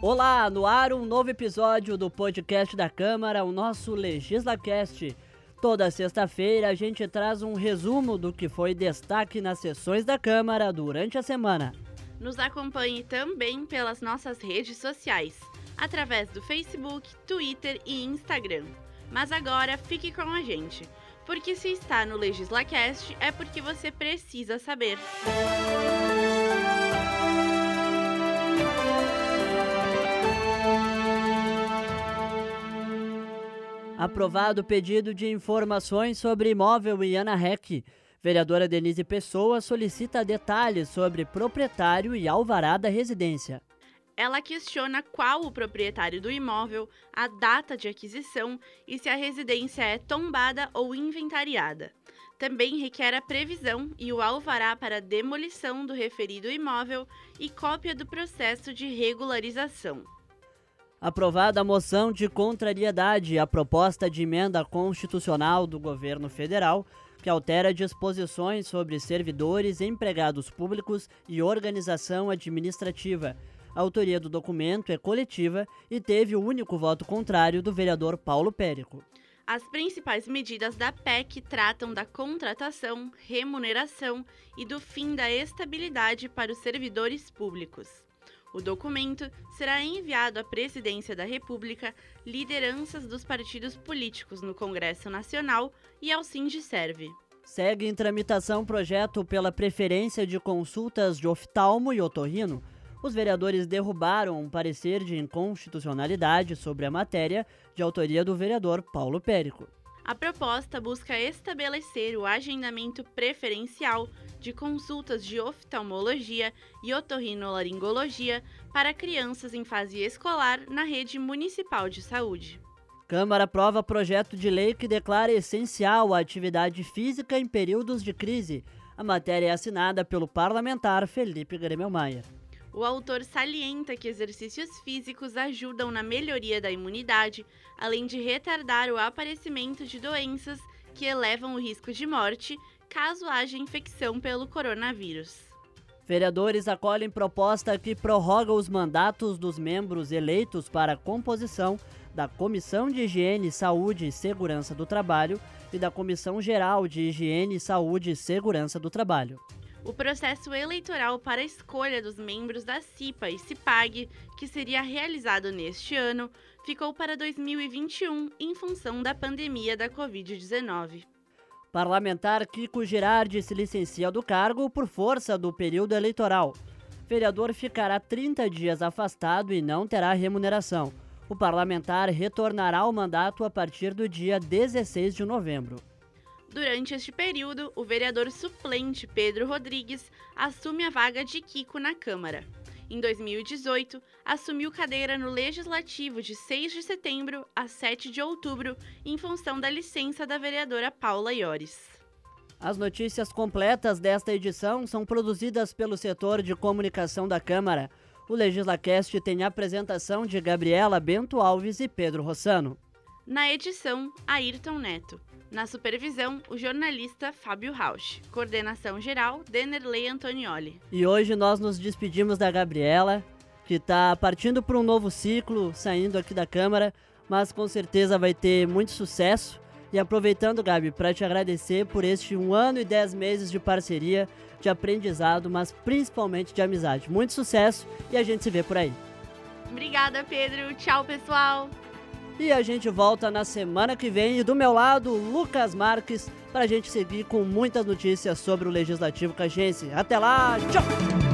Olá, no ar um novo episódio do podcast da Câmara, o nosso LegislaCast. Toda sexta-feira a gente traz um resumo do que foi destaque nas sessões da Câmara durante a semana. Nos acompanhe também pelas nossas redes sociais, através do Facebook, Twitter e Instagram. Mas agora fique com a gente, porque se está no LegislaCast é porque você precisa saber. Aprovado o pedido de informações sobre imóvel em Ana Rec. Vereadora Denise Pessoa solicita detalhes sobre proprietário e alvará da residência. Ela questiona qual o proprietário do imóvel, a data de aquisição e se a residência é tombada ou inventariada. Também requer a previsão e o alvará para demolição do referido imóvel e cópia do processo de regularização. Aprovada a moção de contrariedade à proposta de emenda constitucional do governo federal, que altera disposições sobre servidores, empregados públicos e organização administrativa. A autoria do documento é coletiva e teve o único voto contrário do vereador Paulo Périco. As principais medidas da PEC tratam da contratação, remuneração e do fim da estabilidade para os servidores públicos. O documento será enviado à Presidência da República, lideranças dos partidos políticos no Congresso Nacional e ao Sindicerve. Segue em tramitação projeto pela preferência de consultas de oftalmo e otorrino. Os vereadores derrubaram um parecer de inconstitucionalidade sobre a matéria, de autoria do vereador Paulo Périco. A proposta busca estabelecer o agendamento preferencial de consultas de oftalmologia e otorrinolaringologia para crianças em fase escolar na rede municipal de saúde. Câmara aprova projeto de lei que declara essencial a atividade física em períodos de crise. A matéria é assinada pelo parlamentar Felipe Grêmio Maia. O autor salienta que exercícios físicos ajudam na melhoria da imunidade, além de retardar o aparecimento de doenças que elevam o risco de morte caso haja infecção pelo coronavírus. Vereadores acolhem proposta que prorroga os mandatos dos membros eleitos para a composição da Comissão de Higiene, Saúde e Segurança do Trabalho e da Comissão Geral de Higiene, Saúde e Segurança do Trabalho. O processo eleitoral para a escolha dos membros da CIPA e CIPAG, que seria realizado neste ano, ficou para 2021 em função da pandemia da Covid-19. Parlamentar Kiko Girardi se licencia do cargo por força do período eleitoral. Vereador ficará 30 dias afastado e não terá remuneração. O parlamentar retornará ao mandato a partir do dia 16 de novembro. Durante este período, o vereador suplente Pedro Rodrigues assume a vaga de Kiko na Câmara. Em 2018, assumiu cadeira no Legislativo de 6 de setembro a 7 de outubro, em função da licença da vereadora Paula Iores. As notícias completas desta edição são produzidas pelo setor de comunicação da Câmara. O LegislaCast tem a apresentação de Gabriela Bento Alves e Pedro Rossano. Na edição, Ayrton Neto. Na supervisão, o jornalista Fábio Rausch. Coordenação geral, Denerley Antonioli. E hoje nós nos despedimos da Gabriela, que está partindo para um novo ciclo, saindo aqui da Câmara, mas com certeza vai ter muito sucesso. E aproveitando, Gabi, para te agradecer por este um ano e dez meses de parceria, de aprendizado, mas principalmente de amizade. Muito sucesso e a gente se vê por aí. Obrigada, Pedro. Tchau, pessoal. E a gente volta na semana que vem. E do meu lado, Lucas Marques, para a gente seguir com muitas notícias sobre o Legislativo Cagense. Até lá, tchau!